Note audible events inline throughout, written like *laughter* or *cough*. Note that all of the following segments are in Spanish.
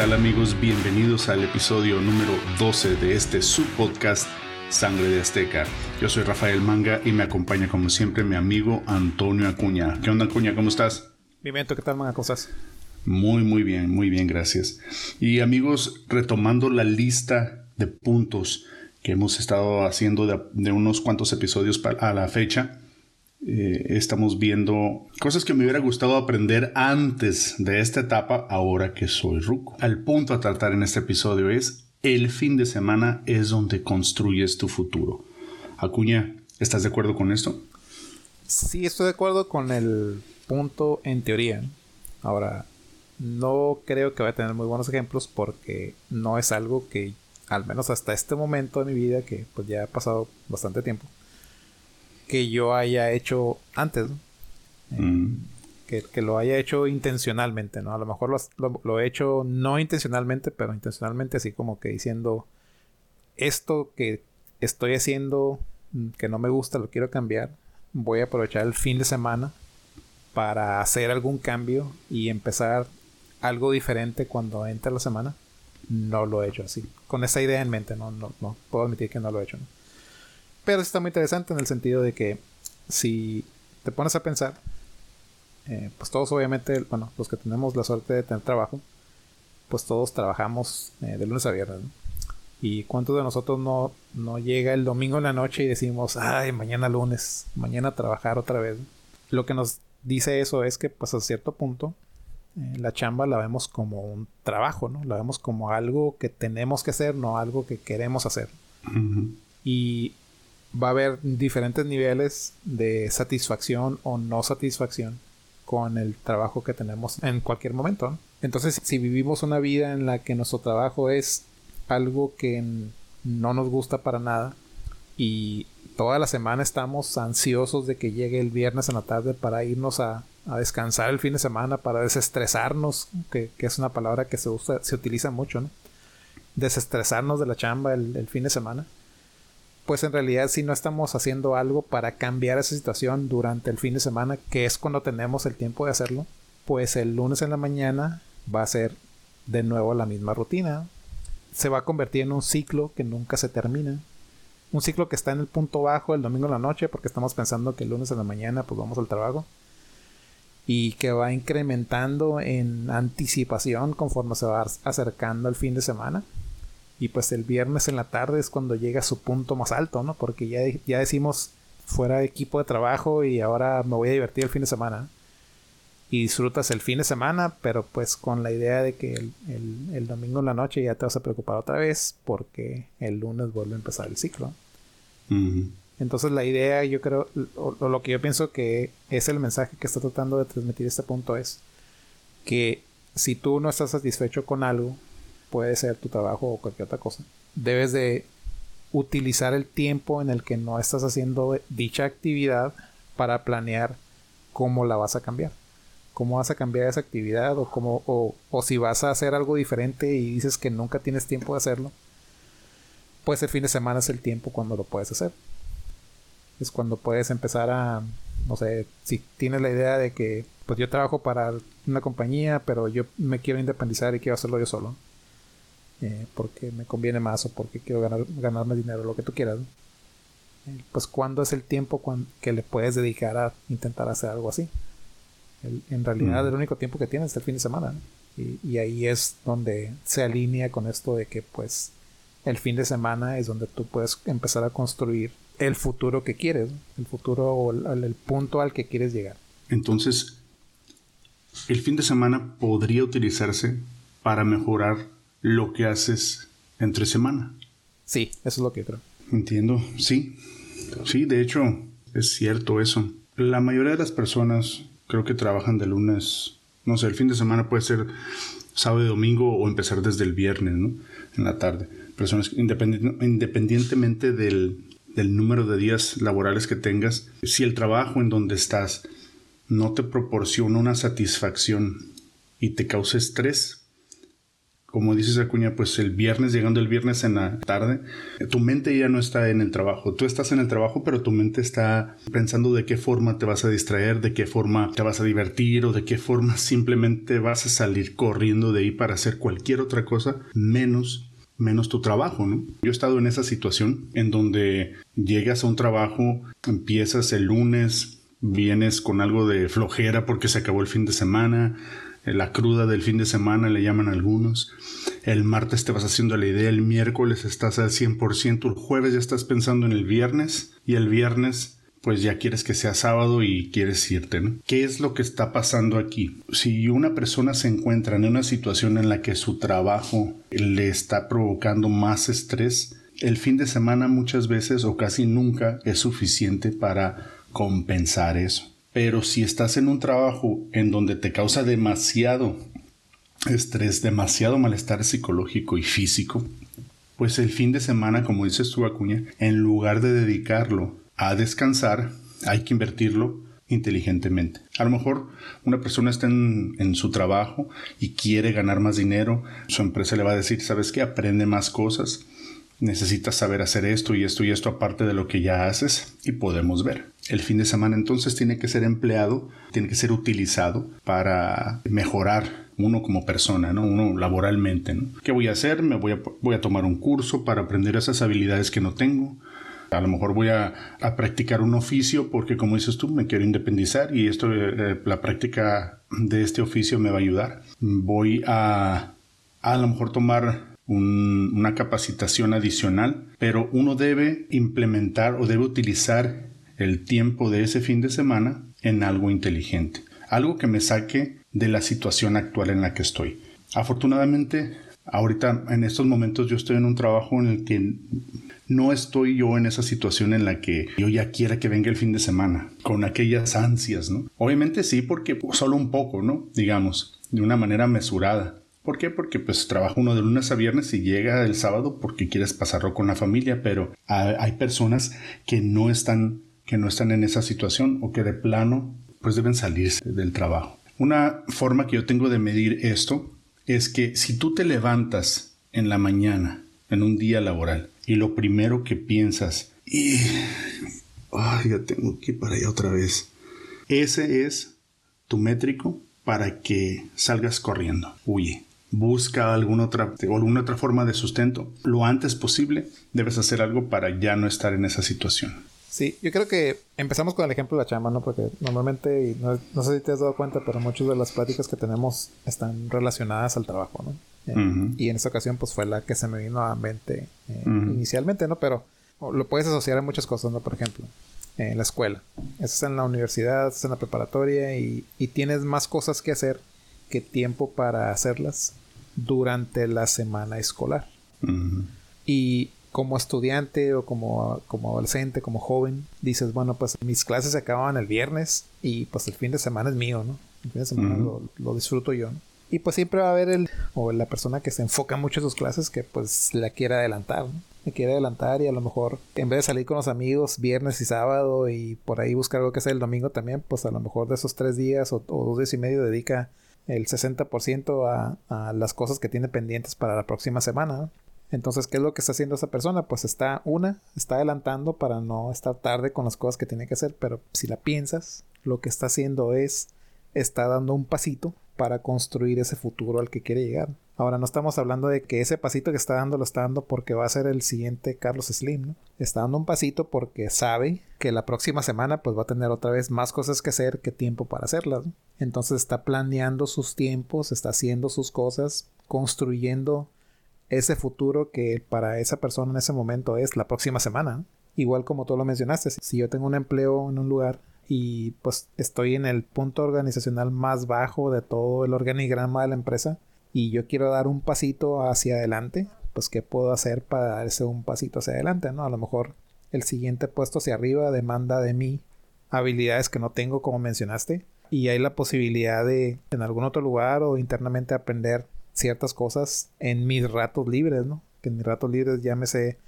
tal amigos? Bienvenidos al episodio número 12 de este subpodcast Sangre de Azteca. Yo soy Rafael Manga y me acompaña como siempre mi amigo Antonio Acuña. ¿Qué onda Acuña? ¿Cómo estás? Bien, ¿qué tal Manga? ¿Cómo estás? Muy, muy bien, muy bien, gracias. Y amigos, retomando la lista de puntos que hemos estado haciendo de, unos cuantos episodios a la fecha, eh, estamos viendo cosas que me hubiera gustado aprender antes de esta etapa, ahora que soy ruco. Al punto a tratar en este episodio es el fin de semana es donde construyes tu futuro. Acuña, ¿estás de acuerdo con esto? Sí, estoy de acuerdo con el punto en teoría. Ahora, no creo que vaya a tener muy buenos ejemplos porque no es algo que, al menos hasta este momento de mi vida, que pues ya ha pasado bastante tiempo, que yo haya hecho antes. Mm. que, lo haya hecho intencionalmente, ¿no? A lo mejor lo, he hecho no intencionalmente, pero intencionalmente así como que diciendo, esto que estoy haciendo, mm, que no me gusta, lo quiero cambiar, voy a aprovechar el fin de semana para hacer algún cambio y empezar algo diferente cuando entre la semana. No lo he hecho así. Con esa idea en mente, no, no, no puedo admitir que no lo he hecho. ¿no? Pero está muy interesante en el sentido de que si te pones a pensar, eh, pues todos obviamente, bueno, los que tenemos la suerte de tener trabajo, pues todos trabajamos eh, de lunes a viernes. ¿Y cuántos de nosotros no, no llega el domingo en la noche y decimos, ay, mañana lunes, mañana trabajar otra vez? Lo que nos dice eso es que pues a cierto punto eh, la chamba la vemos como un trabajo, ¿no? La vemos como algo que tenemos que hacer, no algo que queremos hacer. Y va a haber diferentes niveles de satisfacción o no satisfacción con el trabajo que tenemos en cualquier momento. Entonces, si vivimos una vida en la que nuestro trabajo es algo que no nos gusta para nada y toda la semana estamos ansiosos de que llegue el viernes en la tarde para irnos a, descansar el fin de semana, para desestresarnos, que, es una palabra que se usa, se utiliza mucho, ¿no? Desestresarnos de la chamba el fin de semana pues en realidad si no estamos haciendo algo para cambiar esa situación durante el fin de semana, que es cuando tenemos el tiempo de hacerlo, pues el lunes en la mañana va a ser de nuevo la misma rutina. Se va a convertir en un ciclo que nunca se termina. Un ciclo que está en el punto bajo el domingo en la noche porque estamos pensando que el lunes en la mañana pues vamos al trabajo. Y que va incrementando en anticipación conforme se va acercando el fin de semana y pues el viernes en la tarde es cuando llega a su punto más alto, ¿no? Porque ya, ya decimos fuera de equipo de trabajo y ahora me voy a divertir el fin de semana. Y disfrutas el fin de semana, pero pues con la idea de que el, domingo en la noche ya te vas a preocupar otra vez porque el lunes vuelve a empezar el ciclo. Entonces la idea, yo creo, o, lo que yo pienso que es el mensaje que está tratando de transmitir este punto es que si tú no estás satisfecho con algo, puede ser tu trabajo o cualquier otra cosa, debes de utilizar el tiempo en el que no estás haciendo dicha actividad para planear cómo la vas a cambiar. Cómo vas a cambiar esa actividad o, cómo, o, o si vas a hacer algo diferente y dices que nunca tienes tiempo de hacerlo, pues el fin de semana es el tiempo cuando lo puedes hacer. Es cuando puedes empezar a, no sé, si tienes la idea de que pues yo trabajo para una compañía, pero yo me quiero independizar y quiero hacerlo yo solo eh, porque me conviene más o porque quiero ganar, ganar más dinero, lo que tú quieras. Eh, pues cuándo es el tiempo que le puedes dedicar a intentar hacer algo así. en realidad el único tiempo que tienes es el fin de semana. Y, ahí es donde se alinea con esto de que pues el fin de semana es donde tú puedes empezar a construir el futuro que quieres, el futuro o el punto al que quieres llegar. Entonces, el fin de semana podría utilizarse para mejorar lo que haces entre semana. Sí, eso es lo que creo. Entiendo, sí. Sí, de hecho, es cierto eso. La mayoría de las personas creo que trabajan de lunes, no sé, el fin de semana puede ser sábado y domingo o empezar desde el viernes, ¿no? En la tarde. Personas independientemente del, del número de días laborales que tengas, si el trabajo en donde estás no te proporciona una satisfacción y te causa estrés, como dices Acuña, pues el viernes, llegando el viernes en la tarde, tu mente ya no está en el trabajo. Tú estás en el trabajo, pero tu mente está pensando de qué forma te vas a distraer, de qué forma te vas a divertir o de qué forma *laughs* simplemente vas a salir corriendo de ahí para hacer cualquier otra cosa menos menos tu trabajo, ¿no? Yo he estado en esa situación en donde llegas a un trabajo, empiezas el lunes, vienes con algo de flojera porque se acabó el fin de semana, la cruda del fin de semana le llaman algunos. El martes te vas haciendo la idea, el miércoles estás al 100%, el jueves ya estás pensando en el viernes y el viernes pues ya quieres que sea sábado y quieres irte, ¿no? ¿Qué es lo que está pasando aquí? Si una persona se encuentra en una situación en la que su trabajo le está provocando más estrés, el fin de semana muchas veces o casi nunca es suficiente para compensar eso. Pero si estás en un trabajo en donde te causa demasiado estrés, demasiado malestar psicológico y físico, pues el fin de semana, como dices tú, Acuña, en lugar de dedicarlo a descansar, hay que invertirlo inteligentemente. A lo mejor una persona está en, en, su trabajo y quiere ganar más dinero, su empresa le va a decir, ¿sabes qué? Aprende más cosas, necesitas saber hacer esto y esto y esto aparte de lo que ya haces y podemos ver. El fin de semana entonces tiene que ser empleado, tiene que ser utilizado para mejorar uno como persona, ¿no? Uno laboralmente, ¿no? ¿Qué voy a hacer? Me voy a, voy a tomar un curso para aprender esas habilidades que no tengo. A lo mejor voy a, a practicar un oficio porque como dices tú, me quiero independizar y esto, eh, la práctica de este oficio me va a ayudar. Voy a a lo mejor tomar una capacitación adicional, pero uno debe implementar o debe utilizar el tiempo de ese fin de semana en algo inteligente, algo que me saque de la situación actual en la que estoy. Afortunadamente, ahorita en estos momentos yo estoy en un trabajo en el que no estoy yo en esa situación en la que yo ya quiera que venga el fin de semana, con aquellas ansias, ¿no? Obviamente sí, porque solo un poco, ¿no? Digamos, de una manera mesurada. ¿Por qué? Porque pues trabaja uno de lunes a viernes y llega el sábado porque quieres pasarlo con la familia, pero hay personas que no están que no están en esa situación o que de plano pues deben salirse del trabajo. Una forma que yo tengo de medir esto es que si tú te levantas en la mañana en un día laboral y lo primero que piensas y ay, ya tengo que ir para allá otra vez. Ese es tu métrico para que salgas corriendo. Huye busca alguna otra, alguna otra forma de sustento, lo antes posible debes hacer algo para ya no estar en esa situación. Sí, yo creo que empezamos con el ejemplo de la chamba, ¿no? Porque normalmente, no, no, sé si te has dado cuenta, pero muchas de las pláticas que tenemos están relacionadas al trabajo, ¿no? Eh, y en esta ocasión, pues fue la que se me vino a mente eh, inicialmente, ¿no? Pero lo puedes asociar a muchas cosas, ¿no? Por ejemplo, en la escuela. Estás en la universidad, estás en la preparatoria y, y tienes más cosas que hacer que tiempo para hacerlas durante la semana escolar. Y como estudiante o como, como adolescente, como joven, dices, bueno, pues mis clases se acaban el viernes y pues el fin de semana es mío, ¿no? El fin de semana lo, disfruto yo, Y pues siempre va a haber el, o la persona que se enfoca mucho en sus clases que pues la quiere adelantar, ¿no? Me quiere adelantar y a lo mejor en vez de salir con los amigos viernes y sábado y por ahí buscar algo que hacer el domingo también, pues a lo mejor de esos tres días o, o dos días y medio dedica el 60% a, a, las cosas que tiene pendientes para la próxima semana. Entonces, ¿qué es lo que está haciendo esa persona? Pues está, una, está adelantando para no estar tarde con las cosas que tiene que hacer, pero si la piensas, lo que está haciendo es, está dando un pasito para construir ese futuro al que quiere llegar. Ahora no estamos hablando de que ese pasito que está dando lo está dando porque va a ser el siguiente Carlos Slim, ¿no? Está dando un pasito porque sabe que la próxima semana pues va a tener otra vez más cosas que hacer que tiempo para hacerlas. Entonces está planeando sus tiempos, está haciendo sus cosas, construyendo ese futuro que para esa persona en ese momento es la próxima semana. Igual como tú lo mencionaste, si yo tengo un empleo en un lugar y pues estoy en el punto organizacional más bajo de todo el organigrama de la empresa y yo quiero dar un pasito hacia adelante, pues qué puedo hacer para dar ese un pasito hacia adelante, ¿no? A lo mejor el siguiente puesto hacia arriba demanda de mí habilidades que no tengo como mencionaste y hay la posibilidad de en algún otro lugar o internamente aprender ciertas cosas en mis ratos libres, ¿no? Que en mis ratos libres llámese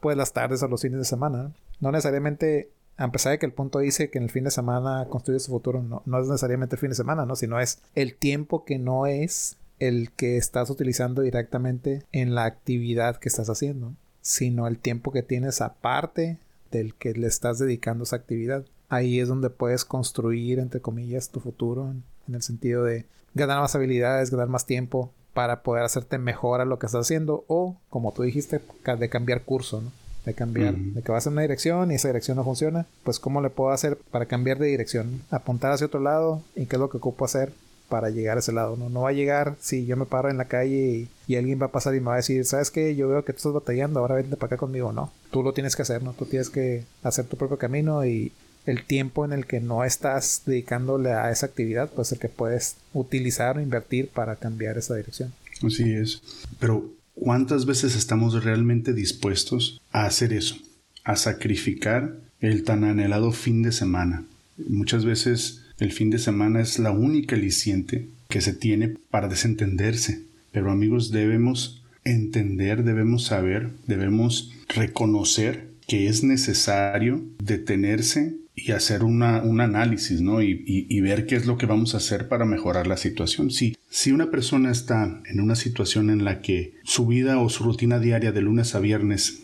pues las tardes o los fines de semana. No necesariamente a pesar de que el punto dice que en el fin de semana construye su futuro, no, no es necesariamente el fin de semana, ¿no? Sino es el tiempo que no es el que estás utilizando directamente en la actividad que estás haciendo, sino el tiempo que tienes aparte del que le estás dedicando a esa actividad. Ahí es donde puedes construir, entre comillas, tu futuro, en, el sentido de ganar más habilidades, ganar más tiempo para poder hacerte mejor a lo que estás haciendo o, como tú dijiste, de cambiar curso, ¿no? De cambiar, de que vas en una dirección y esa dirección no funciona, pues cómo le puedo hacer para cambiar de dirección, apuntar hacia otro lado y qué es lo que ocupo hacer para llegar a ese lado, ¿no? No va a llegar si yo me paro en la calle y, alguien va a pasar y me va a decir, ¿sabes qué? Yo veo que tú estás batallando, ahora vente para acá conmigo. No, tú lo tienes que hacer, ¿no? Tú tienes que hacer tu propio camino y el tiempo en el que no estás dedicándole a esa actividad, pues el que puedes utilizar o invertir para cambiar esa dirección. Así es. Pero ¿cuántas veces estamos realmente dispuestos a hacer eso? A sacrificar el tan anhelado fin de semana. Muchas veces el fin de semana es la única aliciente que se tiene para desentenderse. Pero amigos, debemos entender, debemos saber, debemos reconocer que es necesario detenerse y hacer una, un análisis, ¿no? Y, y, ver qué es lo que vamos a hacer para mejorar la situación. Si, si una persona está en una situación en la que su vida o su rutina diaria de lunes a viernes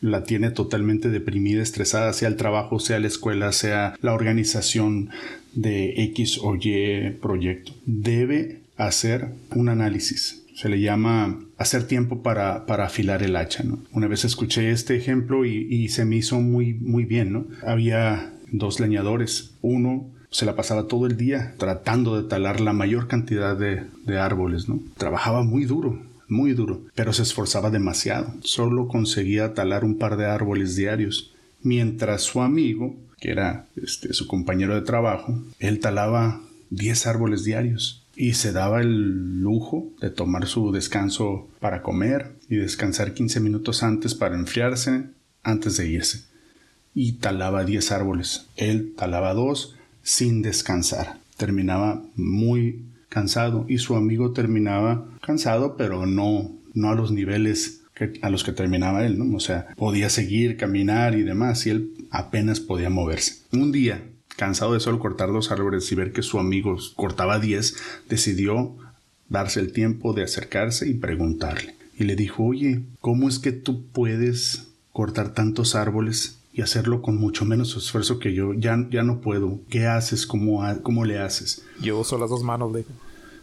la tiene totalmente deprimida, estresada, sea el trabajo, sea la escuela, sea la organización de X o Y proyecto. Debe hacer un análisis. Se le llama hacer tiempo para, para afilar el hacha. ¿no? Una vez escuché este ejemplo y, y, se me hizo muy, muy bien. ¿no? Había dos leñadores. Uno se la pasaba todo el día tratando de talar la mayor cantidad de, árboles. ¿no? Trabajaba muy duro, muy duro, pero se esforzaba demasiado. Solo conseguía talar un par de árboles diarios, mientras su amigo, que era este, su compañero de trabajo, él talaba 10 árboles diarios y se daba el lujo de tomar su descanso para comer y descansar 15 minutos antes para enfriarse antes de irse. Y talaba 10 árboles. Él talaba dos sin descansar. Terminaba muy cansado y su amigo terminaba cansado, pero no, no a los niveles que, a los que terminaba él, ¿no? O sea, podía seguir, caminar y demás, y él apenas podía moverse. Un día, cansado de solo cortar dos árboles y ver que su amigo cortaba diez, decidió darse el tiempo de acercarse y preguntarle. Y le dijo, oye, ¿cómo es que tú puedes cortar tantos árboles y hacerlo con mucho menos esfuerzo que yo. Ya, ya no puedo. ¿Qué haces? ¿Cómo, cómo le haces? Yo uso las dos manos, le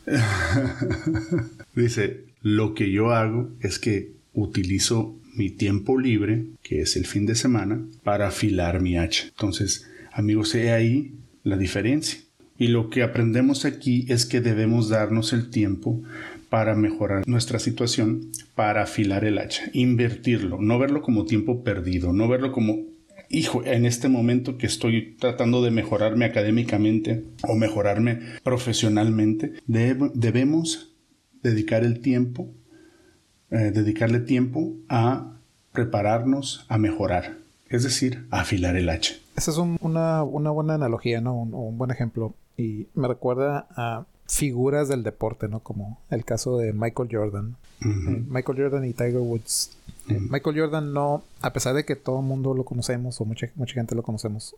*laughs* Dice, lo que yo hago es que utilizo mi tiempo libre, que es el fin de semana, para afilar mi hacha. Entonces, amigos, he ahí la diferencia. Y lo que aprendemos aquí es que debemos darnos el tiempo para mejorar nuestra situación, para afilar el hacha, invertirlo, no verlo como tiempo perdido, no verlo como hijo, en este momento que estoy tratando de mejorarme académicamente o mejorarme profesionalmente, debemos dedicar el tiempo, eh, dedicarle tiempo a prepararnos a mejorar, es decir, a afilar el hacha. Esa es una, buena analogía, ¿no? Un, un buen ejemplo. Y me recuerda a figuras del deporte, ¿no? Como el caso de Michael Jordan. Eh, Michael Jordan y Tiger Woods Michael Jordan no, a pesar de que todo el mundo lo conocemos o mucha, mucha gente lo conocemos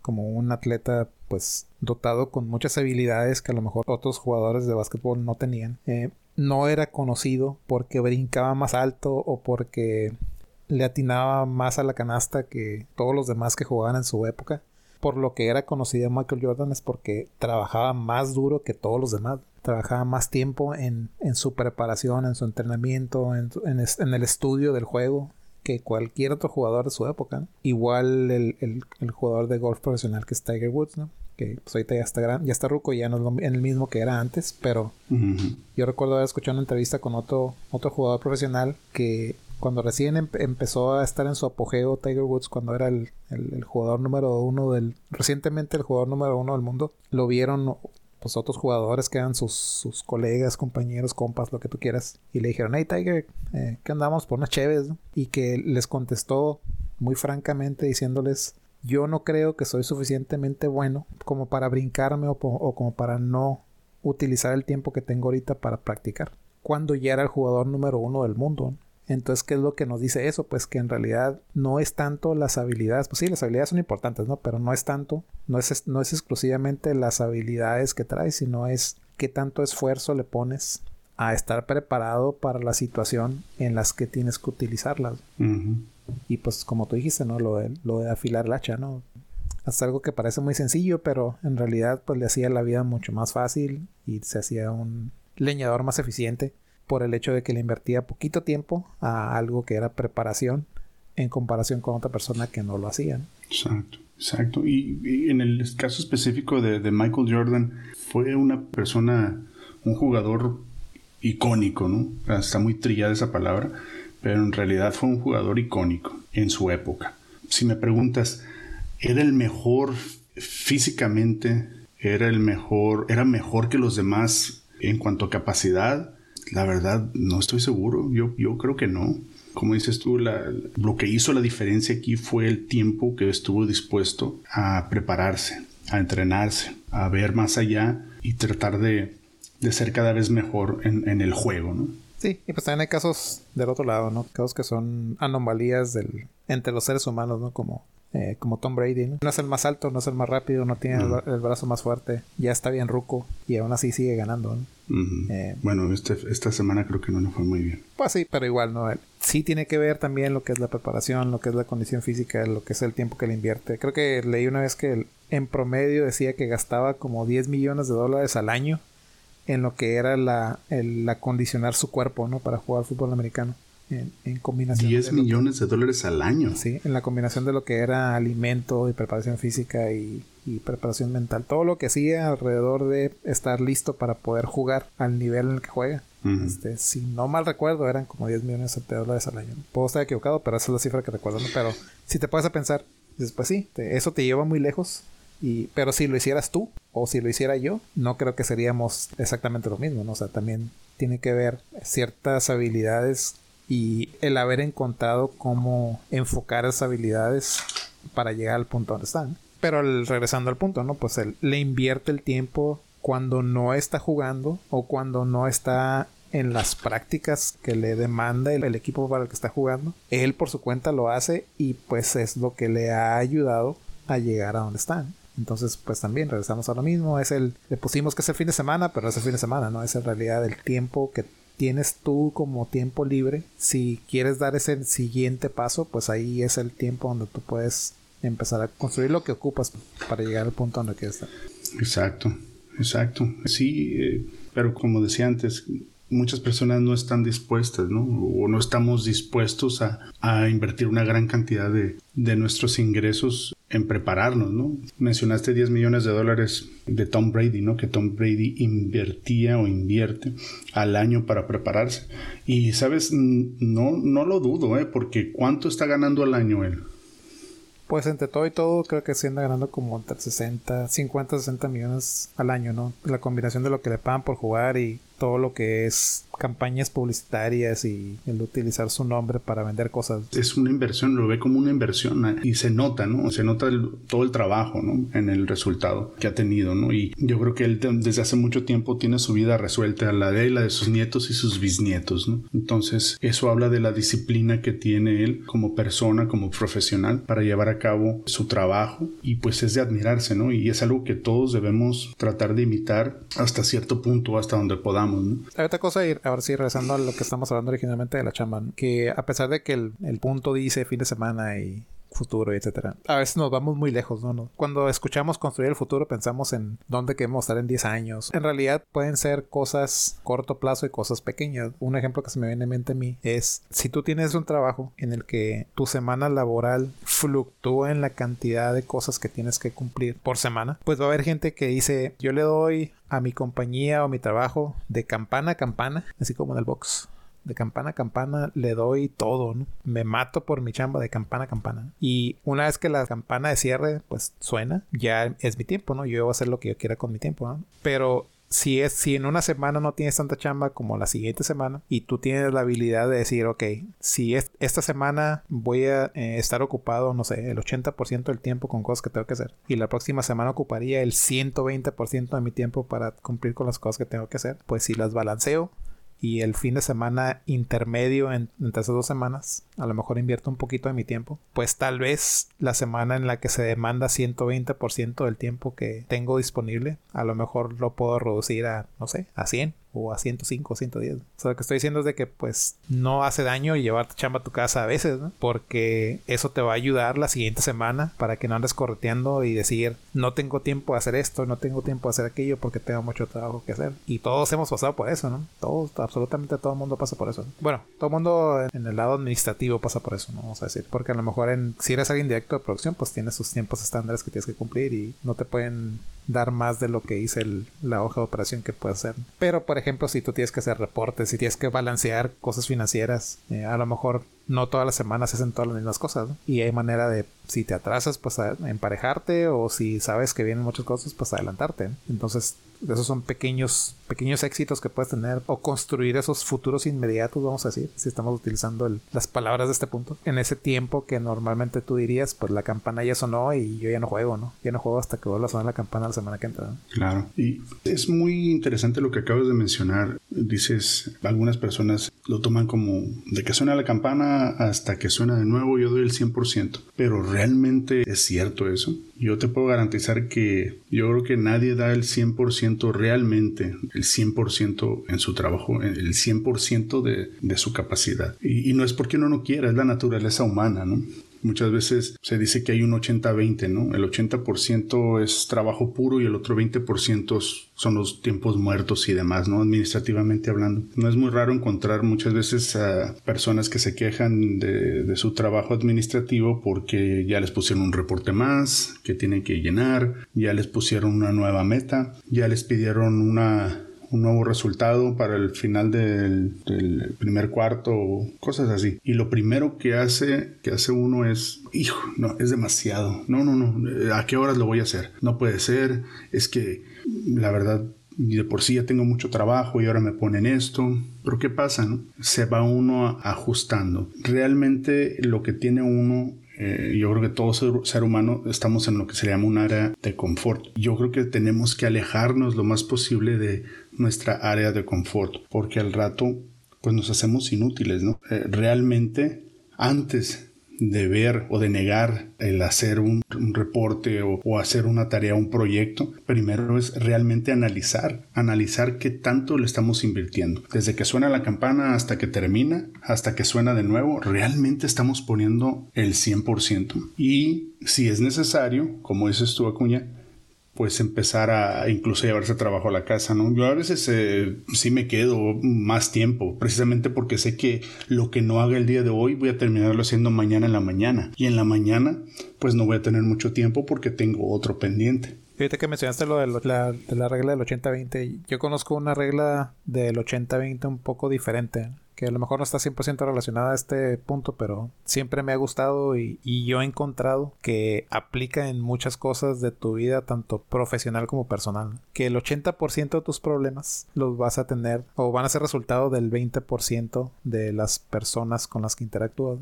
como un atleta pues dotado con muchas habilidades que a lo mejor otros jugadores de básquetbol no tenían, eh, no era conocido porque brincaba más alto o porque le atinaba más a la canasta que todos los demás que jugaban en su época por lo que era conocido Michael Jordan es porque trabajaba más duro que todos los demás. Trabajaba más tiempo en, su preparación, en su entrenamiento, en, el estudio del juego que cualquier otro jugador de su época. Igual el, jugador de golf profesional que es Tiger Woods, ¿no? que pues ahorita ya está gran, ya está ruco, ya no es el mismo que era antes, pero yo recuerdo haber escuchado una entrevista con otro, otro jugador profesional que cuando recién empezó a estar en su apogeo Tiger Woods, cuando era el, jugador número uno del, recientemente el jugador número uno del mundo, lo vieron pues otros jugadores que eran sus, colegas, compañeros, compas, lo que tú quieras, y le dijeron, hey Tiger, eh, ¿qué andamos por unas cheves? Y que les contestó muy francamente diciéndoles, yo no creo que soy suficientemente bueno como para brincarme o como para no utilizar el tiempo que tengo ahorita para practicar. Cuando ya era el jugador número uno del mundo. Entonces, ¿qué es lo que nos dice eso? Pues que en realidad no es tanto las habilidades, pues sí, las habilidades son importantes, ¿no? Pero no es tanto, no es, no es exclusivamente las habilidades que traes, sino es qué tanto esfuerzo le pones a estar preparado para la situación en las que tienes que utilizarlas. Y pues como tú dijiste, ¿no? Lo de, lo de afilar el hacha, ¿no? Es algo que parece muy sencillo, pero en realidad pues le hacía la vida mucho más fácil y se hacía un leñador más eficiente por el hecho de que le invertía poquito tiempo a algo que era preparación en comparación con otra persona que no lo hacía. Exacto, exacto. Y, en el caso específico de, Michael Jordan, fue una persona, un jugador icónico, ¿no? Está muy trillada esa palabra, pero en realidad fue un jugador icónico en su época. Si me preguntas, ¿era el mejor físicamente? ¿Era el mejor? ¿Era mejor que los demás en cuanto a capacidad? La verdad, no estoy seguro. Yo, yo creo que no. Como dices tú, lo que hizo la diferencia aquí fue el tiempo que estuvo dispuesto a prepararse, a entrenarse, a ver más allá y tratar de de ser cada vez mejor en, el juego, ¿no? Sí, y pues también hay casos del otro lado, ¿no? Casos que son anomalías del, entre los seres humanos, ¿no? Como, eh, como Tom Brady, ¿no? es el más alto, no es el más rápido, no tiene el, brazo más fuerte, ya está bien ruco y aún así sigue ganando, ¿no? Eh, bueno, este, esta semana creo que no le fue muy bien. Pues sí, pero igual, ¿no? Sí tiene que ver también lo que es la preparación, lo que es la condición física, lo que es el tiempo que le invierte. Creo que leí una vez que en promedio decía que gastaba como 10 millones de dólares al año en lo que era la, el acondicionar su cuerpo, ¿no? Para jugar fútbol americano. En, en combinación. 10 millones de dólares al año. Sí, en la combinación de lo que era alimento y preparación física y, preparación mental. Todo lo que hacía alrededor de estar listo para poder jugar al nivel en el que juega. este, si no mal recuerdo, eran como 10 millones de dólares al año. Puedo estar equivocado, pero esa es la cifra que recuerdo. Pero si te puedes a pensar, dices, pues sí, eso te lleva muy lejos y, pero si lo hicieras tú o si lo hiciera yo, no creo que seríamos exactamente lo mismo, ¿no? O sea, también tiene que ver ciertas habilidades y el haber encontrado cómo enfocar esas habilidades para llegar al punto donde están. Pero regresando al punto, ¿no? Pues él le invierte el tiempo cuando no está jugando o cuando no está en las prácticas que le demanda el, equipo para el que está jugando. Él por su cuenta lo hace y pues es lo que le ha ayudado a llegar a donde están. Entonces, pues también regresamos a lo mismo. Es el, le pusimos que es el fin de semana, pero es el fin de semana, ¿no? Es en realidad el tiempo que tienes tú como tiempo libre. Si quieres dar ese siguiente paso, pues ahí es el tiempo donde tú puedes empezar a construir lo que ocupas para llegar al punto donde quieres estar. Exacto, exacto. Sí, eh, pero como decía antes, muchas personas no están dispuestas, ¿no? O no estamos dispuestos a, a invertir una gran cantidad de, de nuestros ingresos en prepararnos, ¿no? Mencionaste 10 millones de dólares de Tom Brady, ¿no? Que Tom Brady invertía o invierte al año para prepararse. Y, ¿sabes? No, no lo dudo, ¿eh? Porque ¿cuánto está ganando al año él? Pues entre todo y todo creo que se anda ganando como entre 60, 50, 60 millones al año, ¿no? La combinación de lo que le pagan por jugar y todo lo que es campañas publicitarias y el utilizar su nombre para vender cosas. Es una inversión, lo ve como una inversión ¿eh? y se nota, ¿no? Se nota todo el trabajo, ¿no? En el resultado que ha tenido, ¿no? Y yo creo que él desde hace mucho tiempo tiene su vida resuelta, la de él, la de sus nietos y sus bisnietos, ¿no? Entonces, eso habla de la disciplina que tiene él como persona, como profesional, para llevar a cabo su trabajo y pues es de admirarse, ¿no? Y es algo que todos debemos tratar de imitar hasta cierto punto, hasta donde podamos hay otra cosa, y ahora sí, regresando a lo que estamos hablando originalmente de la chamba, que a pesar de que el, el punto dice fin de semana y futuro, etcétera. A veces nos vamos muy lejos, ¿no? Cuando escuchamos construir el futuro pensamos en dónde queremos estar en 10 años. En realidad pueden ser cosas corto plazo y cosas pequeñas. Un ejemplo que se me viene en mente a mí es si tú tienes un trabajo en el que tu semana laboral fluctúa en la cantidad de cosas que tienes que cumplir por semana, pues va a haber gente que dice, yo le doy a mi compañía o mi trabajo de campana a campana, así como en el box de campana a campana le doy todo, ¿no? Me mato por mi chamba de campana a campana. Y una vez que la campana de cierre, pues suena, ya es mi tiempo, ¿no? Yo voy a hacer lo que yo quiera con mi tiempo. Pero si es si en una semana no tienes tanta chamba como la siguiente semana y tú tienes la habilidad de decir ok si es, esta semana voy a eh, estar ocupado no sé el 80% del tiempo con cosas que tengo que hacer y la próxima semana ocuparía el 120% de mi tiempo para cumplir con las cosas que tengo que hacer pues si las balanceo y el fin de semana intermedio entre esas dos semanas, a lo mejor invierto un poquito de mi tiempo, pues tal vez la semana en la que se demanda 120% del tiempo que tengo disponible, a lo mejor lo puedo reducir a, no sé, a 100 o a 105 o 110. O sea, lo que estoy diciendo es de que pues no hace daño llevarte chamba a tu casa a veces, ¿no? Porque eso te va a ayudar la siguiente semana para que no andes correteando y decir, no tengo tiempo de hacer esto, no tengo tiempo de hacer aquello porque tengo mucho trabajo que hacer. Y todos hemos pasado por eso, ¿no? Todos, absolutamente todo el mundo pasa por eso. Bueno, todo el mundo en el lado administrativo pasa por eso, ¿no? Vamos a decir. Porque a lo mejor en, si eres alguien directo de producción, pues tienes sus tiempos estándares que tienes que cumplir y no te pueden dar más de lo que dice la hoja de operación que puedes hacer. Pero, por ejemplo, si tú tienes que hacer reportes, si tienes que balancear cosas financieras, eh, a lo mejor no todas las semanas se hacen todas las mismas cosas. Y hay manera de, si te atrasas, pues emparejarte o si sabes que vienen muchas cosas, pues adelantarte. Entonces, esos son pequeños, pequeños éxitos que puedes tener o construir esos futuros inmediatos, vamos a decir, si estamos utilizando las palabras de este punto. En ese tiempo que normalmente tú dirías, pues la campana ya sonó y yo ya no juego, ¿no? Ya no juego hasta que vuelva a sonar la campana la semana que entra. Claro. Y es muy interesante lo que acabas de mencionar. Dices, algunas personas lo toman como de que suena la campana hasta que suena de nuevo, yo doy el 100%. Pero realmente es cierto eso. Yo te puedo garantizar que yo creo que nadie da el 100% realmente, el 100% en su trabajo, el 100% de, de su capacidad. Y, y, no es porque uno no quiera, es la naturaleza humana, ¿no? Muchas veces se dice que hay un 80-20, ¿no? El 80% es trabajo puro y el otro 20% son los tiempos muertos y demás, ¿no? Administrativamente hablando. No es muy raro encontrar muchas veces a personas que se quejan de, de su trabajo administrativo porque ya les pusieron un reporte más que tienen que llenar, ya les pusieron una nueva meta, ya les pidieron una un nuevo resultado para el final del, primer cuarto, cosas así. Y lo primero que hace, que hace uno es, hijo, no, es demasiado. No, no, no, ¿a qué horas lo voy a hacer? No puede ser, es que la verdad de por sí ya tengo mucho trabajo y ahora me ponen esto. Pero ¿qué pasa? No? Se va uno ajustando. Realmente lo que tiene uno eh, yo creo que todo ser, humano estamos en lo que se llama un área de confort. Yo creo que tenemos que alejarnos lo más posible de nuestra área de confort, porque al rato pues nos hacemos inútiles, ¿no? Eh, realmente antes de ver o de negar el hacer un, reporte o, hacer una tarea, un proyecto, primero es realmente analizar, analizar qué tanto le estamos invirtiendo. Desde que suena la campana hasta que termina, hasta que suena de nuevo, realmente estamos poniendo el 100%. Y si es necesario, como dices tú, Acuña, pues empezar a incluso llevarse trabajo a la casa, ¿no? Yo a veces eh, sí me quedo más tiempo, precisamente porque sé que lo que no haga el día de hoy voy a terminarlo haciendo mañana en la mañana. Y en la mañana, pues no voy a tener mucho tiempo porque tengo otro pendiente. Fíjate que mencionaste lo de la, de la regla del 80-20. Yo conozco una regla del 80-20 un poco diferente que a lo mejor no está 100% relacionada a este punto, pero siempre me ha gustado y, yo he encontrado que aplica en muchas cosas de tu vida, tanto profesional como personal. Que el 80% de tus problemas los vas a tener o van a ser resultado del 20% de las personas con las que interactúas.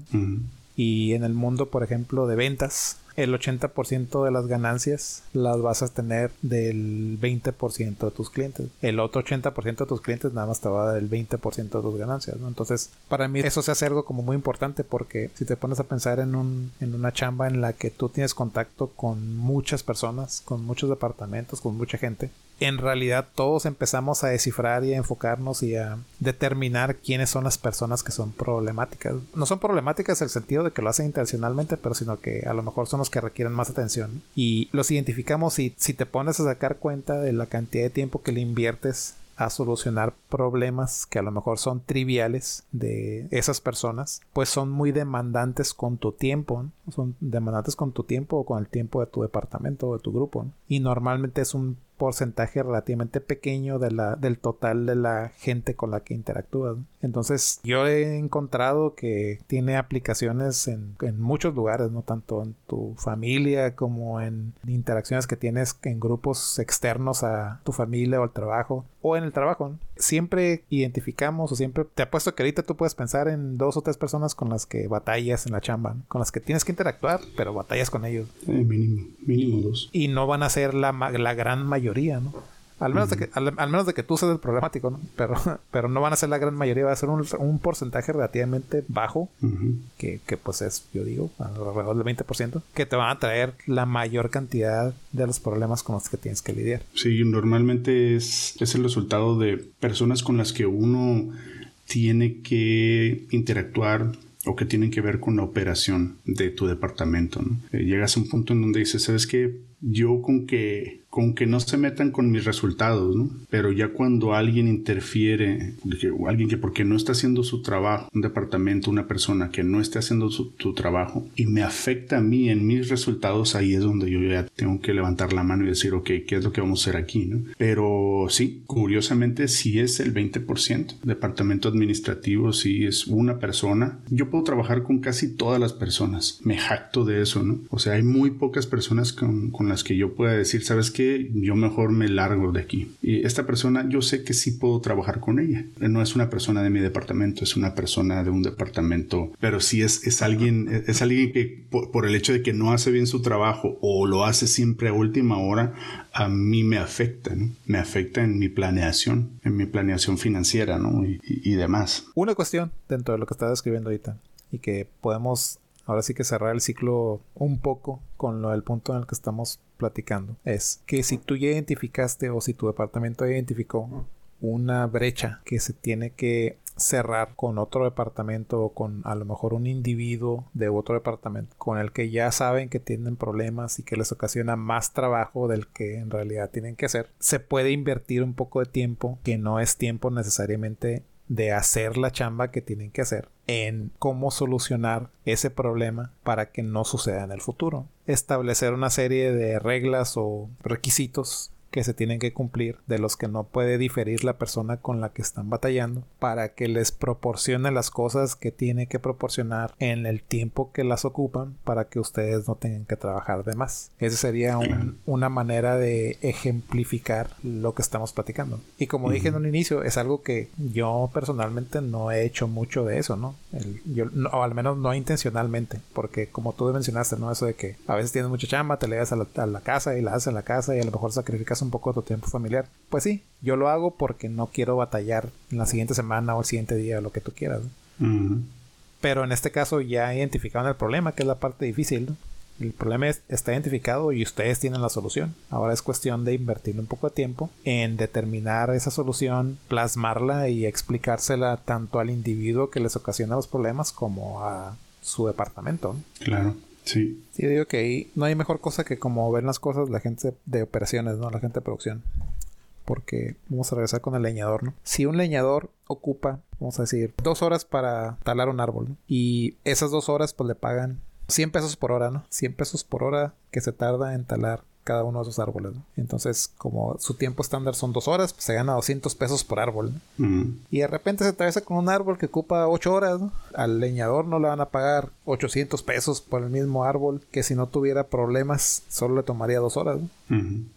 Y en el mundo, por ejemplo, de ventas, el 80% de las ganancias las vas a tener del 20% de tus clientes. El otro 80% de tus clientes nada más te va a dar el 20% de tus ganancias, ¿no? Entonces, para mí eso se hace algo como muy importante porque si te pones a pensar en, un, en una chamba en la que tú tienes contacto con muchas personas, con muchos departamentos, con mucha gente, en realidad todos empezamos a descifrar y a enfocarnos y a determinar quiénes son las personas que son problemáticas. No son problemáticas en el sentido de que lo hacen intencionalmente, pero sino que a lo mejor son los que requieren más atención. Y los identificamos y si te pones a sacar cuenta de la cantidad de tiempo que le inviertes a solucionar problemas que a lo mejor son triviales de esas personas, pues son muy demandantes con tu tiempo, son demandantes con tu tiempo o con el tiempo de tu departamento o de tu grupo. Y normalmente es un porcentaje relativamente pequeño de la, del total de la gente con la que interactúas. Entonces yo he encontrado que tiene aplicaciones en, en, muchos lugares, no tanto en tu familia como en interacciones que tienes en grupos externos a tu familia o al trabajo o en el trabajo. Siempre identificamos o siempre te apuesto que ahorita tú puedes pensar en dos o tres personas con las que batallas en la chamba, con las que tienes que interactuar, pero batallas con ellos. mínimo, mínimo dos. Y no van a ser la, la gran mayoría ¿no? Al menos, de que, al, menos de que tú seas el problemático, ¿no? Pero, *laughs* pero no van a ser la gran mayoría, va a ser un, un porcentaje relativamente bajo, que, que, pues es, yo digo, alrededor del 20%, que te van a traer la mayor cantidad de los problemas con los que tienes que lidiar. Sí, normalmente es, es el resultado de personas con las que uno tiene que interactuar o que tienen que ver con la operación de tu departamento. ¿no? Eh, llegas a un punto en donde dices, ¿sabes qué? Yo con que con que no se metan con mis resultados, ¿no? Pero ya cuando alguien interfiere, o alguien que porque no está haciendo su trabajo, un departamento, una persona que no está haciendo su, trabajo y me afecta a mí en mis resultados, ahí es donde yo ya tengo que levantar la mano y decir, ok, ¿qué es lo que vamos a hacer aquí, ¿no? Pero sí, curiosamente, si es el 20%. Departamento administrativo, si es una persona. Yo puedo trabajar con casi todas las personas. Me jacto de eso, ¿no? O sea, hay muy pocas personas con, con las que yo pueda decir, ¿sabes qué? Yo mejor me largo de aquí. Y esta persona, yo sé que sí puedo trabajar con ella. No es una persona de mi departamento, es una persona de un departamento, pero sí es, es alguien, es alguien que por, el hecho de que no hace bien su trabajo o lo hace siempre a última hora, a mí me afecta, Me afecta en mi planeación, en mi planeación financiera, ¿no? Y, y demás. Una cuestión dentro de lo que estás describiendo ahorita y que podemos ahora sí que cerrar el ciclo un poco con lo del punto en el que estamos platicando es que si tú ya identificaste o si tu departamento identificó una brecha que se tiene que cerrar con otro departamento o con a lo mejor un individuo de otro departamento con el que ya saben que tienen problemas y que les ocasiona más trabajo del que en realidad tienen que hacer, se puede invertir un poco de tiempo que no es tiempo necesariamente de hacer la chamba que tienen que hacer en cómo solucionar ese problema para que no suceda en el futuro. Establecer una serie de reglas o requisitos que se tienen que cumplir, de los que no puede diferir la persona con la que están batallando, para que les proporcione las cosas que tiene que proporcionar en el tiempo que las ocupan para que ustedes no tengan que trabajar de más. Esa sería una manera de ejemplificar lo que estamos platicando. Y como dije en un inicio, es algo que yo personalmente no he hecho mucho de eso, ¿no? yo, o al menos no intencionalmente, porque como tú mencionaste, ¿no? Eso de que a veces tienes mucha chamba, te le das a la, a la casa y la haces en la casa y a lo mejor sacrificas un un poco tu tiempo familiar. Pues sí, yo lo hago porque no quiero batallar en la siguiente semana o el siguiente día, lo que tú quieras. Pero en este caso ya identificaron el problema, que es la parte difícil. El problema está identificado y ustedes tienen la solución. Ahora es cuestión de invertir un poco de tiempo en determinar esa solución, plasmarla y explicársela tanto al individuo que les ocasiona los problemas como a su departamento. Claro. Sí. Sí, digo que ahí no hay mejor cosa que como ven las cosas la gente de operaciones, ¿no? La gente de producción. Porque vamos a regresar con el leñador, ¿no? Si un leñador ocupa, vamos a decir, dos horas para talar un árbol, ¿no? Y esas dos horas pues le pagan 100 pesos por hora, ¿no? 100 pesos por hora que se tarda en talar cada uno de esos árboles. Entonces, como su tiempo estándar son dos horas, pues se gana 200 pesos por árbol. Y de repente se atraviesa con un árbol que ocupa 8 horas. Al leñador no le van a pagar 800 pesos por el mismo árbol que si no tuviera problemas solo le tomaría dos horas.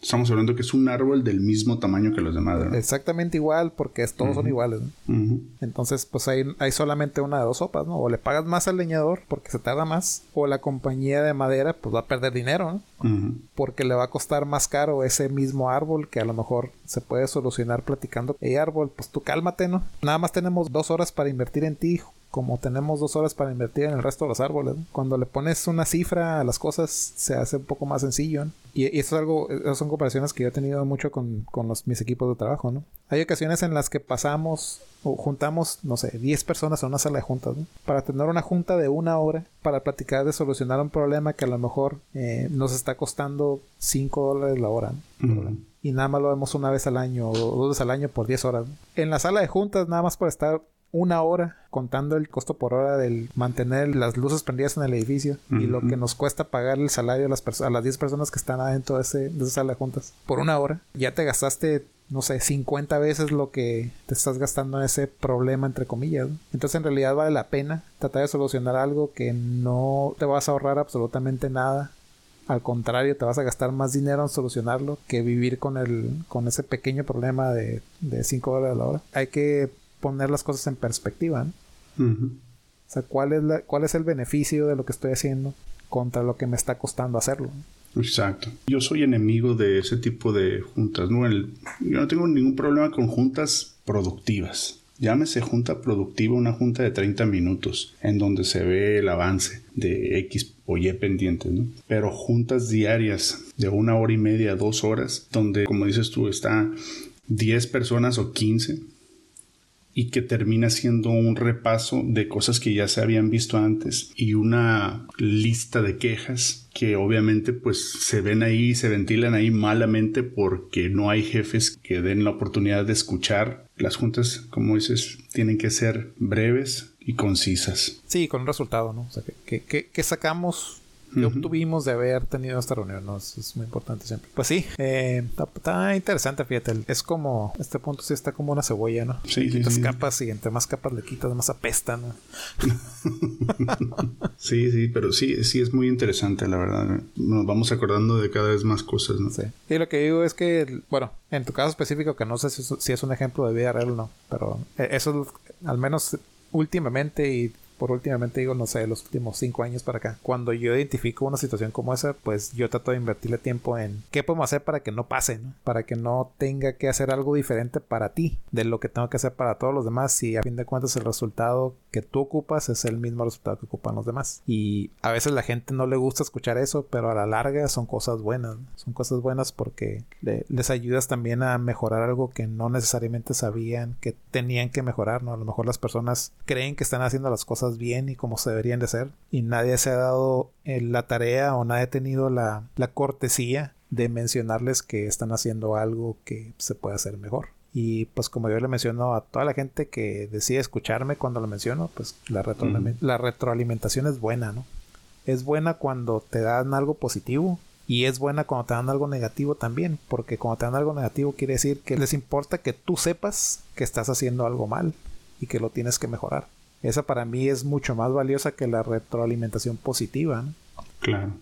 Estamos hablando que es un árbol del mismo tamaño que los demás. Exactamente igual porque todos son iguales. Entonces, pues hay, hay solamente una de dos sopas. ¿no? O le pagas más al leñador porque se tarda más o la compañía de madera pues va a perder dinero. ¿no? Porque le va a costar más caro ese mismo árbol que a lo mejor se puede solucionar platicando. Hey árbol, pues tú cálmate, ¿no? Nada más tenemos dos horas para invertir en ti, como tenemos dos horas para invertir en el resto de los árboles. Cuando le pones una cifra a las cosas, se hace un poco más sencillo. Y, eso es algo, esas son comparaciones que yo he tenido mucho con, los, mis equipos de trabajo, ¿no? Hay ocasiones en las que pasamos o juntamos, no sé, 10 personas en una sala de juntas, ¿no? Para tener una junta de una hora para platicar de solucionar un problema que a lo mejor eh, nos está costando 5 dólares la hora. Y nada más lo vemos una vez al año o dos veces al año por 10 horas. En la sala de juntas, nada más por estar una hora contando el costo por hora del mantener las luces prendidas en el edificio y lo que nos cuesta pagar el salario a las, a las 10 personas que están adentro de, ese, de esa sala de juntas por una hora. Ya te gastaste, no sé, 50 veces lo que te estás gastando en ese problema, entre comillas. Entonces en realidad vale la pena tratar de solucionar algo que no te vas a ahorrar absolutamente nada. Al contrario, te vas a gastar más dinero en solucionarlo que vivir con el con ese pequeño problema de, de 5 dólares a la hora. Hay que poner las cosas en perspectiva. O sea, ¿cuál es, la, ¿cuál es el beneficio de lo que estoy haciendo contra lo que me está costando hacerlo? Exacto. Yo soy enemigo de ese tipo de juntas. ¿no? yo no tengo ningún problema con juntas productivas. Llámese junta productiva una junta de 30 minutos en donde se ve el avance de X o Y pendientes, ¿no? Pero juntas diarias de una hora y media, dos horas, donde, como dices tú, está 10 personas o 15 y que termina siendo un repaso de cosas que ya se habían visto antes y una lista de quejas que obviamente pues se ven ahí, se ventilan ahí malamente porque no hay jefes que den la oportunidad de escuchar. Las juntas, como dices, tienen que ser breves y concisas. Sí, con un resultado, ¿no? O sea, que, que sacamos que obtuvimos de haber tenido esta reunión, ¿no? Es, muy importante siempre. Pues sí, eh, está, interesante, fíjate. Es como, este punto sí está como una cebolla, ¿no? Sí, sí, capas y entre más capas le quitas, más apesta, ¿no? *laughs* sí, sí, pero sí, sí es muy interesante, la verdad. Nos vamos acordando de cada vez más cosas, ¿no? Sí. Y lo que digo es que, bueno, en tu caso específico, que no sé si, si es un ejemplo de vida real o no, pero eh, eso al menos últimamente y por últimamente digo, no sé, los últimos cinco años para acá. Cuando yo identifico una situación como esa, pues yo trato de invertirle tiempo en qué podemos hacer para que no pase. Para que no tenga que hacer algo diferente para ti de lo que tengo que hacer para todos los demás y a fin de cuentas el resultado que tú ocupas es el mismo resultado que ocupan los demás. Y a veces la gente no le gusta escuchar eso, pero a la larga son cosas buenas. Son cosas buenas porque les ayudas también a mejorar algo que no necesariamente sabían que tenían que mejorar, ¿no? A lo mejor las personas creen que están haciendo las cosas bien y como se deberían de ser y nadie se ha dado eh, la tarea o nadie ha tenido la, la cortesía de mencionarles que están haciendo algo que se puede hacer mejor. Y pues como yo le menciono a toda la gente que decide escucharme cuando lo menciono, pues la, la retroalimentación es buena, ¿no? Es buena cuando te dan algo positivo y es buena cuando te dan algo negativo también, porque cuando te dan algo negativo quiere decir que les importa que tú sepas que estás haciendo algo mal y que lo tienes que mejorar. Esa para mí es mucho más valiosa que la retroalimentación positiva. ¿no? Claro.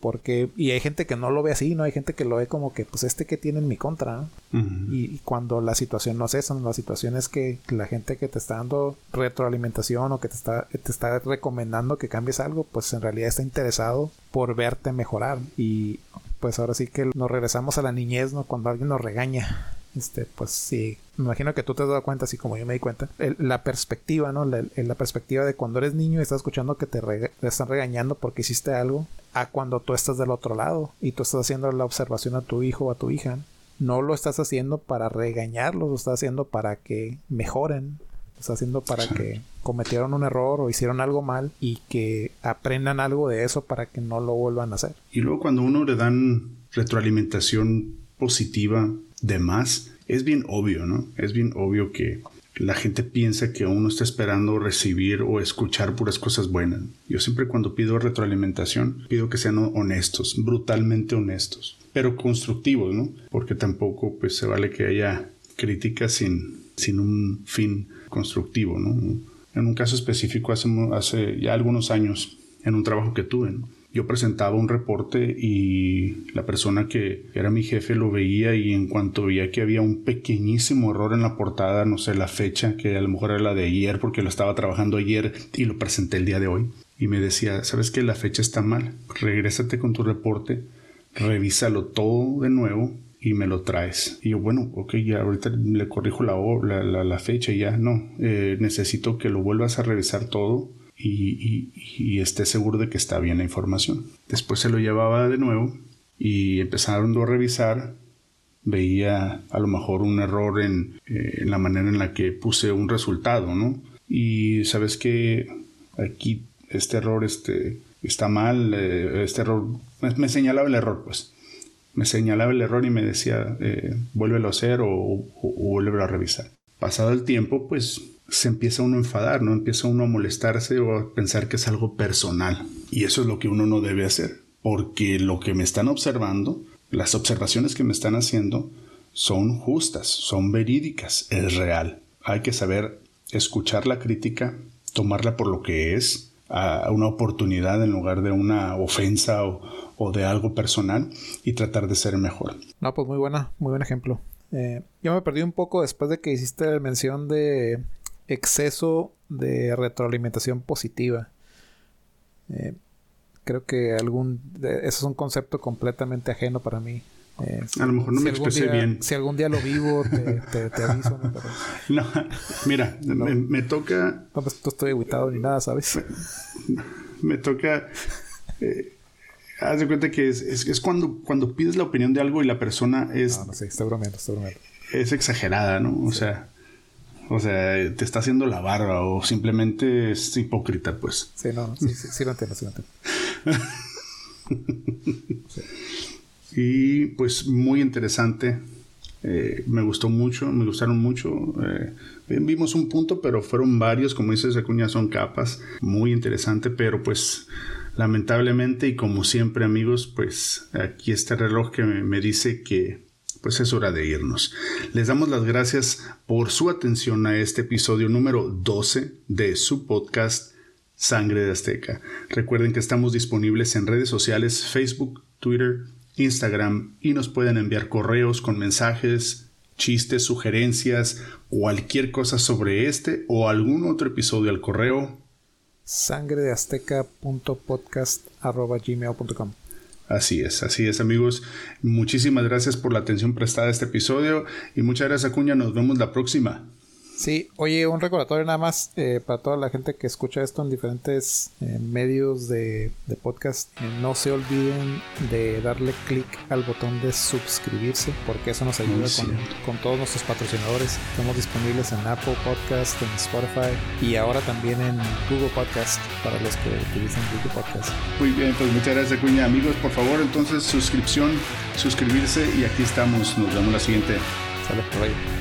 Porque, y hay gente que no lo ve así, ¿no? Hay gente que lo ve como que, pues, este que tiene en mi contra, y, cuando la situación no es esa, la situación es que la gente que te está dando retroalimentación o que te está, te está recomendando que cambies algo, pues en realidad está interesado por verte mejorar. Y pues ahora sí que nos regresamos a la niñez, ¿no? Cuando alguien nos regaña este, pues sí, me imagino que tú te has dado cuenta, así como yo me di cuenta, la perspectiva, ¿no? La, la, perspectiva de cuando eres niño y estás escuchando que te, están regañando porque hiciste algo, a cuando tú estás del otro lado y tú estás haciendo la observación a tu hijo o a tu hija. No lo estás haciendo para regañarlos, lo estás haciendo para que mejoren, lo estás haciendo para que cometieron un error o hicieron algo mal y que aprendan algo de eso para que no lo vuelvan a hacer. Y luego cuando uno le dan retroalimentación positiva de más, es bien obvio, ¿no? Es bien obvio que la gente piensa que uno está esperando recibir o escuchar puras cosas buenas. Yo siempre cuando pido retroalimentación pido que sean honestos, brutalmente honestos, pero constructivos, ¿no? Porque tampoco pues se vale que haya críticas sin, sin un fin constructivo, ¿no? En un caso específico hace, hace ya algunos años, en un trabajo que tuve, ¿no? Yo presentaba un reporte y la persona que era mi jefe lo veía y en cuanto veía que había un pequeñísimo error en la portada, no sé la fecha, que a lo mejor era la de ayer porque lo estaba trabajando ayer y lo presenté el día de hoy, y me decía, ¿sabes que la fecha está mal? Regrésate con tu reporte, revísalo todo de nuevo y me lo traes. Y yo, bueno, ok, ya ahorita le corrijo la, la, la, fecha y ya, no, eh, necesito que lo vuelvas a revisar todo y, esté seguro de que está bien la información. Después se lo llevaba de nuevo y empezaron a revisar. Veía a lo mejor un error en, eh, la manera en la que puse un resultado, ¿no? Y sabes que aquí este error este, está mal, eh, este error, me, señalaba el error, pues. Me señalaba el error y me decía, eh, vuélvelo a hacer o, o, o vuélvelo a revisar. Pasado el tiempo, pues se empieza uno a enfadar, ¿no? Empieza uno a molestarse o a pensar que es algo personal. Y eso es lo que uno no debe hacer, porque lo que me están observando, las observaciones que me están haciendo, son justas, son verídicas, es real. Hay que saber escuchar la crítica, tomarla por lo que es, a una oportunidad en lugar de una ofensa o, de algo personal y tratar de ser mejor. No, pues muy buena, muy buen ejemplo. Eh, yo me perdí un poco después de que hiciste la mención de exceso de retroalimentación positiva. Eh, creo que algún eso es un concepto completamente ajeno para mí. Eh, a lo mejor no me expresé bien. Si algún día lo vivo, te, aviso. ¿no? *laughs* mira, me, toca. No, pues no estoy aguitado ni nada, ¿sabes? *laughs* Me, toca. Eh, haz de cuenta que es, es, cuando, cuando pides la opinión de algo y la persona es. No, no sé, está bromeando, está bromeando. Es exagerada, ¿no? O sea. O sea, te está haciendo la barba o simplemente es hipócrita, pues. Sí, no, sí, sí, sí lo entiendo, sí lo entiendo. *laughs* Y pues muy interesante. Eh, me gustó mucho, me gustaron mucho. Eh, vimos un punto, pero fueron varios, como dices, Acuña, son capas. Muy interesante, pero pues lamentablemente y como siempre amigos, pues aquí está el reloj que me, dice que pues es hora de irnos. Les damos las gracias por su atención a este episodio número 12 de su podcast Sangre de Azteca. Recuerden que estamos disponibles en redes sociales Facebook, Twitter, Instagram y nos pueden enviar correos con mensajes, chistes, sugerencias, cualquier cosa sobre este o algún otro episodio al correo sangredeazteca.podcast.gmail.com Así es, así es amigos. Muchísimas gracias por la atención prestada a este episodio y muchas gracias Acuña, nos vemos la próxima. Sí, oye, un recordatorio nada más eh, para toda la gente que escucha esto en diferentes eh, medios de, podcast. Eh, no se olviden de darle clic al botón de suscribirse porque eso nos ayuda con, todos nuestros patrocinadores. Estamos disponibles en Apple Podcast, en Spotify y ahora también en Google Podcast para los que utilizan Google Podcast. Muy bien, pues muchas gracias, Cuña. Amigos, por favor, entonces suscripción, suscribirse y aquí estamos. Nos vemos la siguiente. Sale por ahí.